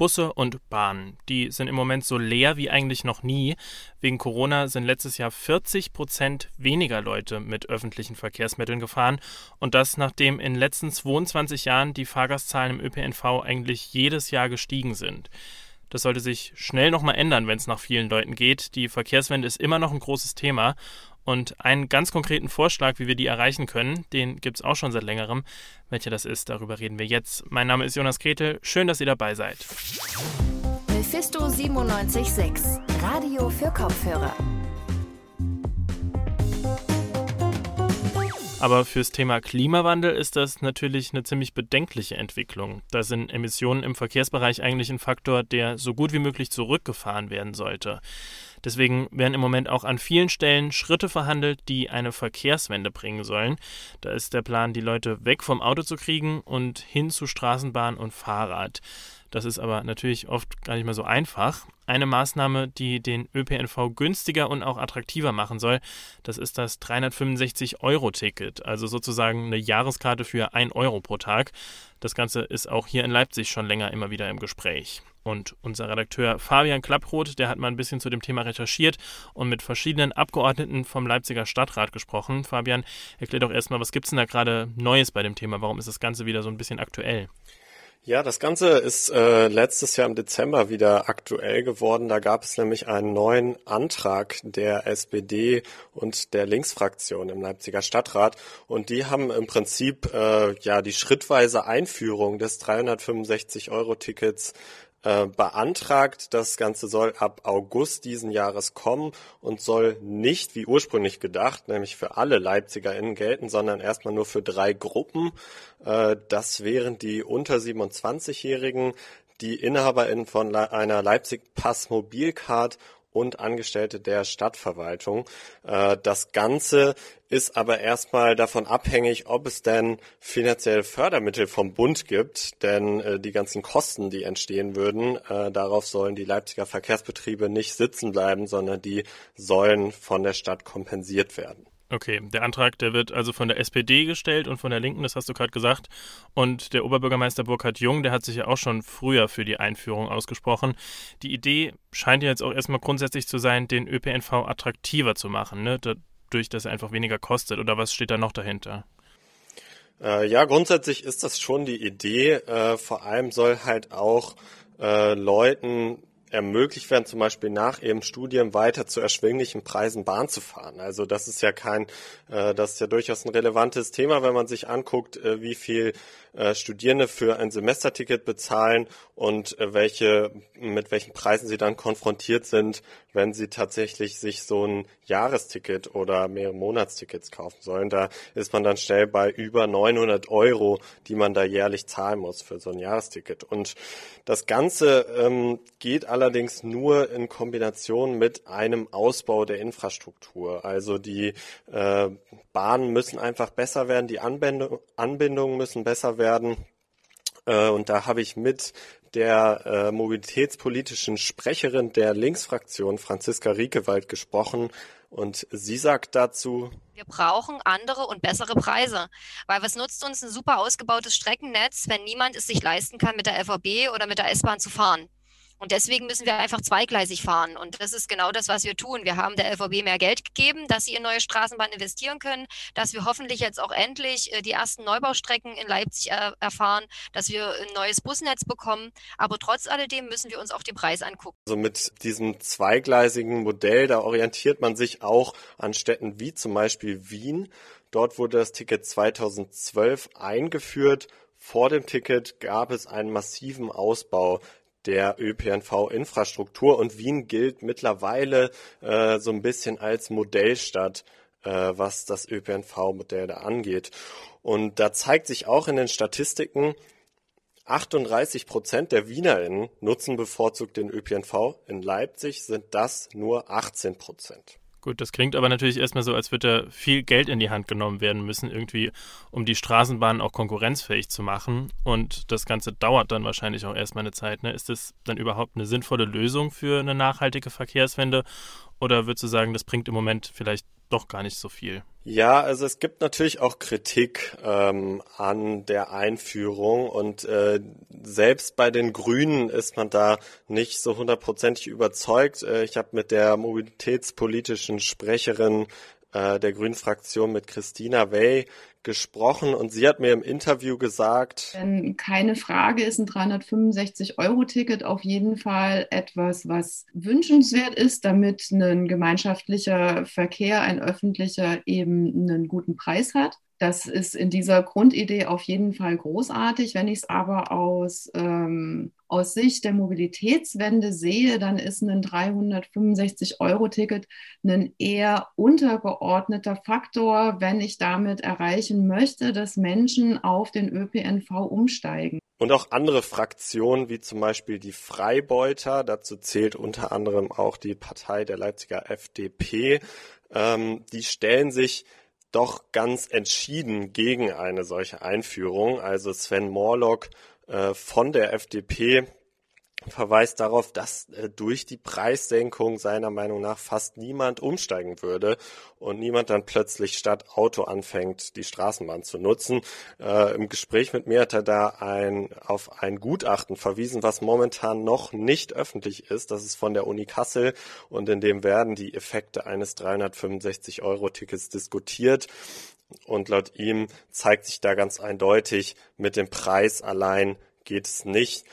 Busse und Bahnen. Die sind im Moment so leer wie eigentlich noch nie. Wegen Corona sind letztes Jahr 40 Prozent weniger Leute mit öffentlichen Verkehrsmitteln gefahren. Und das, nachdem in den letzten 22 Jahren die Fahrgastzahlen im ÖPNV eigentlich jedes Jahr gestiegen sind. Das sollte sich schnell nochmal ändern, wenn es nach vielen Leuten geht. Die Verkehrswende ist immer noch ein großes Thema. Und einen ganz konkreten Vorschlag, wie wir die erreichen können, den gibt es auch schon seit längerem. Welcher das ist, darüber reden wir jetzt. Mein Name ist Jonas Gretel. Schön, dass ihr dabei seid. Mephisto 976, Radio für Kopfhörer. Aber fürs Thema Klimawandel ist das natürlich eine ziemlich bedenkliche Entwicklung. Da sind Emissionen im Verkehrsbereich eigentlich ein Faktor, der so gut wie möglich zurückgefahren werden sollte. Deswegen werden im Moment auch an vielen Stellen Schritte verhandelt, die eine Verkehrswende bringen sollen. Da ist der Plan, die Leute weg vom Auto zu kriegen und hin zu Straßenbahn und Fahrrad. Das ist aber natürlich oft gar nicht mehr so einfach. Eine Maßnahme, die den ÖPNV günstiger und auch attraktiver machen soll, das ist das 365-Euro-Ticket, also sozusagen eine Jahreskarte für 1 Euro pro Tag. Das Ganze ist auch hier in Leipzig schon länger immer wieder im Gespräch. Und unser Redakteur Fabian Klapproth, der hat mal ein bisschen zu dem Thema recherchiert und mit verschiedenen Abgeordneten vom Leipziger Stadtrat gesprochen. Fabian, erklär doch erstmal, was gibt es denn da gerade Neues bei dem Thema? Warum ist das Ganze wieder so ein bisschen aktuell? Ja, das Ganze ist äh, letztes Jahr im Dezember wieder aktuell geworden. Da gab es nämlich einen neuen Antrag der SPD und der Linksfraktion im Leipziger Stadtrat. Und die haben im Prinzip äh, ja die schrittweise Einführung des 365-Euro-Tickets äh, beantragt. Das Ganze soll ab August diesen Jahres kommen und soll nicht wie ursprünglich gedacht, nämlich für alle LeipzigerInnen gelten, sondern erstmal nur für drei Gruppen. Äh, das wären die unter 27-Jährigen, die InhaberInnen von einer Leipzig Pass Mobilcard und Angestellte der Stadtverwaltung. Äh, das Ganze ist aber erstmal davon abhängig, ob es denn finanzielle Fördermittel vom Bund gibt, denn äh, die ganzen Kosten, die entstehen würden, äh, darauf sollen die Leipziger Verkehrsbetriebe nicht sitzen bleiben, sondern die sollen von der Stadt kompensiert werden. Okay, der Antrag, der wird also von der SPD gestellt und von der Linken, das hast du gerade gesagt. Und der Oberbürgermeister Burkhard Jung, der hat sich ja auch schon früher für die Einführung ausgesprochen. Die Idee scheint ja jetzt auch erstmal grundsätzlich zu sein, den ÖPNV attraktiver zu machen, ne? dadurch, dass er einfach weniger kostet. Oder was steht da noch dahinter? Äh, ja, grundsätzlich ist das schon die Idee. Äh, vor allem soll halt auch äh, Leuten ermöglicht werden, zum Beispiel nach ihrem Studium weiter zu erschwinglichen Preisen Bahn zu fahren. Also das ist ja kein, äh, das ist ja durchaus ein relevantes Thema, wenn man sich anguckt, äh, wie viel äh, Studierende für ein Semesterticket bezahlen und äh, welche, mit welchen Preisen sie dann konfrontiert sind, wenn sie tatsächlich sich so ein Jahresticket oder mehrere Monatstickets kaufen sollen. Da ist man dann schnell bei über 900 Euro, die man da jährlich zahlen muss für so ein Jahresticket. Und das Ganze ähm, geht allerdings nur in Kombination mit einem Ausbau der Infrastruktur. Also die äh, Bahnen müssen einfach besser werden, die Anbindung, Anbindungen müssen besser werden. Äh, und da habe ich mit der äh, mobilitätspolitischen Sprecherin der Linksfraktion, Franziska Riekewald, gesprochen. Und sie sagt dazu, wir brauchen andere und bessere Preise, weil was nutzt uns ein super ausgebautes Streckennetz, wenn niemand es sich leisten kann, mit der FAB oder mit der S-Bahn zu fahren? Und deswegen müssen wir einfach zweigleisig fahren. Und das ist genau das, was wir tun. Wir haben der LVB mehr Geld gegeben, dass sie in neue Straßenbahnen investieren können, dass wir hoffentlich jetzt auch endlich äh, die ersten Neubaustrecken in Leipzig äh, erfahren, dass wir ein neues Busnetz bekommen. Aber trotz alledem müssen wir uns auch den Preis angucken. Also mit diesem zweigleisigen Modell, da orientiert man sich auch an Städten wie zum Beispiel Wien. Dort wurde das Ticket 2012 eingeführt. Vor dem Ticket gab es einen massiven Ausbau der ÖPNV-Infrastruktur und Wien gilt mittlerweile äh, so ein bisschen als Modellstadt, äh, was das ÖPNV-Modell da angeht. Und da zeigt sich auch in den Statistiken, 38 Prozent der WienerInnen nutzen bevorzugt den ÖPNV. In Leipzig sind das nur 18 Prozent. Gut, das klingt aber natürlich erstmal so, als würde da viel Geld in die Hand genommen werden müssen, irgendwie, um die Straßenbahnen auch konkurrenzfähig zu machen. Und das Ganze dauert dann wahrscheinlich auch erstmal eine Zeit. Ne? Ist das dann überhaupt eine sinnvolle Lösung für eine nachhaltige Verkehrswende? Oder würdest du sagen, das bringt im Moment vielleicht doch gar nicht so viel. Ja, also es gibt natürlich auch Kritik ähm, an der Einführung und äh, selbst bei den Grünen ist man da nicht so hundertprozentig überzeugt. Äh, ich habe mit der mobilitätspolitischen Sprecherin äh, der Grünen Fraktion mit Christina Wey gesprochen und sie hat mir im Interview gesagt, Denn keine Frage ist ein 365-Euro-Ticket auf jeden Fall etwas, was wünschenswert ist, damit ein gemeinschaftlicher Verkehr, ein öffentlicher eben einen guten Preis hat. Das ist in dieser Grundidee auf jeden Fall großartig. Wenn ich es aber aus, ähm, aus Sicht der Mobilitätswende sehe, dann ist ein 365-Euro-Ticket ein eher untergeordneter Faktor, wenn ich damit erreichen möchte, dass Menschen auf den ÖPNV umsteigen. Und auch andere Fraktionen, wie zum Beispiel die Freibeuter, dazu zählt unter anderem auch die Partei der Leipziger FDP, ähm, die stellen sich doch ganz entschieden gegen eine solche Einführung. Also Sven Morlock äh, von der FDP verweist darauf, dass äh, durch die Preissenkung seiner Meinung nach fast niemand umsteigen würde und niemand dann plötzlich statt Auto anfängt, die Straßenbahn zu nutzen. Äh, Im Gespräch mit mir hat er da ein, auf ein Gutachten verwiesen, was momentan noch nicht öffentlich ist. Das ist von der Uni Kassel und in dem werden die Effekte eines 365-Euro-Tickets diskutiert. Und laut ihm zeigt sich da ganz eindeutig, mit dem Preis allein geht es nicht.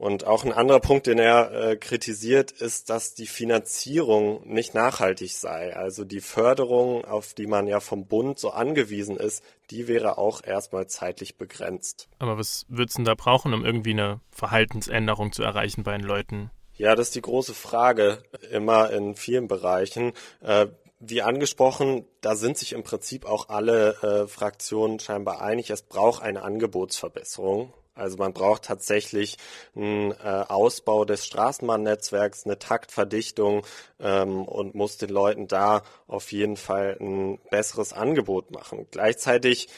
Und auch ein anderer Punkt, den er äh, kritisiert, ist, dass die Finanzierung nicht nachhaltig sei. Also die Förderung, auf die man ja vom Bund so angewiesen ist, die wäre auch erstmal zeitlich begrenzt. Aber was würdest du denn da brauchen, um irgendwie eine Verhaltensänderung zu erreichen bei den Leuten? Ja, das ist die große Frage, immer in vielen Bereichen. Äh, wie angesprochen, da sind sich im Prinzip auch alle äh, Fraktionen scheinbar einig, es braucht eine Angebotsverbesserung. Also man braucht tatsächlich einen äh, Ausbau des Straßenbahnnetzwerks, eine Taktverdichtung ähm, und muss den Leuten da auf jeden Fall ein besseres Angebot machen. Gleichzeitig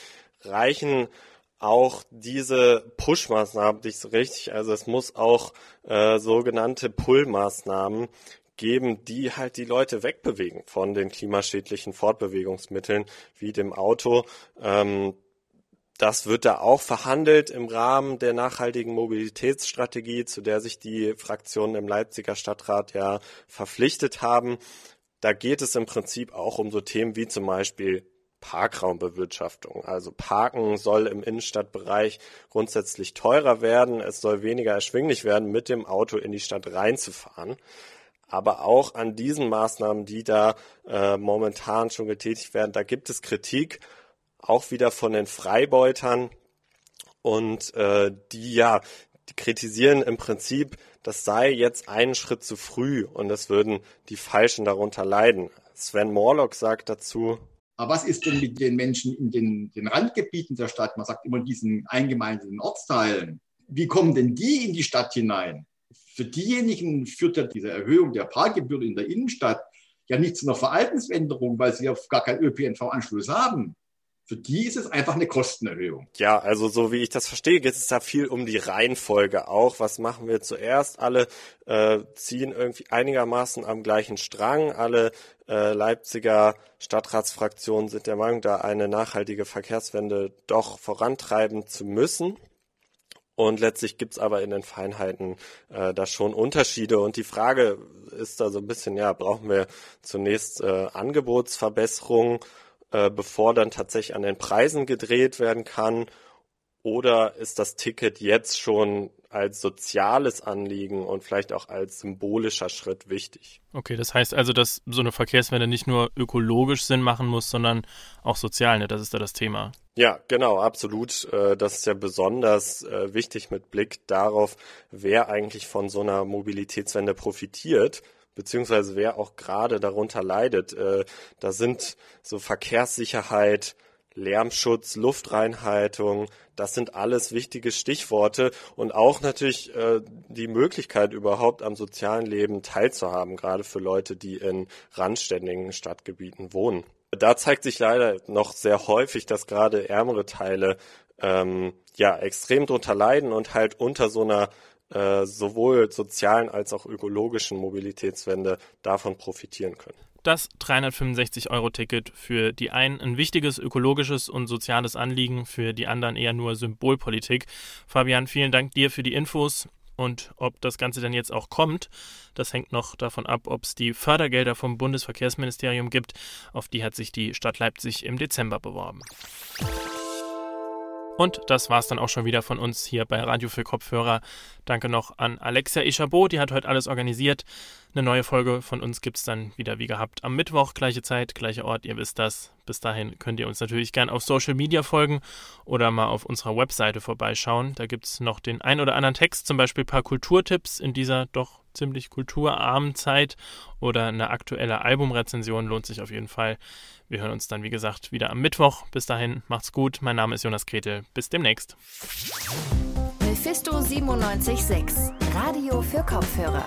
reichen auch diese Push-Maßnahmen nicht so richtig. Also es muss auch äh, sogenannte Pull-Maßnahmen geben, die halt die Leute wegbewegen von den klimaschädlichen Fortbewegungsmitteln wie dem Auto. Ähm, das wird da auch verhandelt im Rahmen der nachhaltigen Mobilitätsstrategie, zu der sich die Fraktionen im Leipziger Stadtrat ja verpflichtet haben. Da geht es im Prinzip auch um so Themen wie zum Beispiel Parkraumbewirtschaftung. Also Parken soll im Innenstadtbereich grundsätzlich teurer werden. Es soll weniger erschwinglich werden, mit dem Auto in die Stadt reinzufahren. Aber auch an diesen Maßnahmen, die da äh, momentan schon getätigt werden, da gibt es Kritik auch wieder von den Freibeutern und äh, die ja die kritisieren im Prinzip, das sei jetzt einen Schritt zu früh und es würden die Falschen darunter leiden. Sven Morlock sagt dazu, aber was ist denn mit den Menschen in den, den Randgebieten der Stadt? Man sagt immer diesen eingemeindeten Ortsteilen. Wie kommen denn die in die Stadt hinein? Für diejenigen führt ja diese Erhöhung der Parkgebühren in der Innenstadt ja nicht zu einer Verhaltensänderung, weil sie ja gar keinen ÖPNV-Anschluss haben. Für die ist es einfach eine Kostenerhöhung. Ja, also so wie ich das verstehe, geht es da viel um die Reihenfolge auch. Was machen wir zuerst? Alle äh, ziehen irgendwie einigermaßen am gleichen Strang. Alle äh, Leipziger Stadtratsfraktionen sind der Meinung, da eine nachhaltige Verkehrswende doch vorantreiben zu müssen. Und letztlich gibt's aber in den Feinheiten äh, da schon Unterschiede. Und die Frage ist da so ein bisschen, ja, brauchen wir zunächst äh, Angebotsverbesserungen äh, bevor dann tatsächlich an den Preisen gedreht werden kann? Oder ist das Ticket jetzt schon als soziales Anliegen und vielleicht auch als symbolischer Schritt wichtig? Okay, das heißt also, dass so eine Verkehrswende nicht nur ökologisch Sinn machen muss, sondern auch sozial, ne? Das ist da das Thema. Ja, genau, absolut. Äh, das ist ja besonders äh, wichtig mit Blick darauf, wer eigentlich von so einer Mobilitätswende profitiert beziehungsweise wer auch gerade darunter leidet. Äh, da sind so Verkehrssicherheit, Lärmschutz, Luftreinhaltung, das sind alles wichtige Stichworte und auch natürlich äh, die Möglichkeit überhaupt am sozialen Leben teilzuhaben, gerade für Leute, die in randständigen Stadtgebieten wohnen. Da zeigt sich leider noch sehr häufig, dass gerade ärmere Teile ähm, ja extrem drunter leiden und halt unter so einer äh, sowohl sozialen als auch ökologischen Mobilitätswende davon profitieren können. Das 365-Euro-Ticket für die einen ein wichtiges ökologisches und soziales Anliegen, für die anderen eher nur Symbolpolitik. Fabian, vielen Dank dir für die Infos. Und ob das Ganze denn jetzt auch kommt, das hängt noch davon ab, ob es die Fördergelder vom Bundesverkehrsministerium gibt. Auf die hat sich die Stadt Leipzig im Dezember beworben. Und das war's dann auch schon wieder von uns hier bei Radio für Kopfhörer. Danke noch an Alexia Echabot, die hat heute alles organisiert. Eine neue Folge von uns gibt's dann wieder wie gehabt am Mittwoch, gleiche Zeit, gleicher Ort, ihr wisst das. Bis dahin könnt ihr uns natürlich gern auf Social Media folgen oder mal auf unserer Webseite vorbeischauen. Da gibt's noch den ein oder anderen Text, zum Beispiel ein paar Kulturtipps in dieser doch ziemlich kulturarmen Zeit oder eine aktuelle Albumrezension lohnt sich auf jeden Fall. Wir hören uns dann, wie gesagt, wieder am Mittwoch. Bis dahin, macht's gut. Mein Name ist Jonas Gretel. Bis demnächst. Mephisto 976, Radio für Kopfhörer.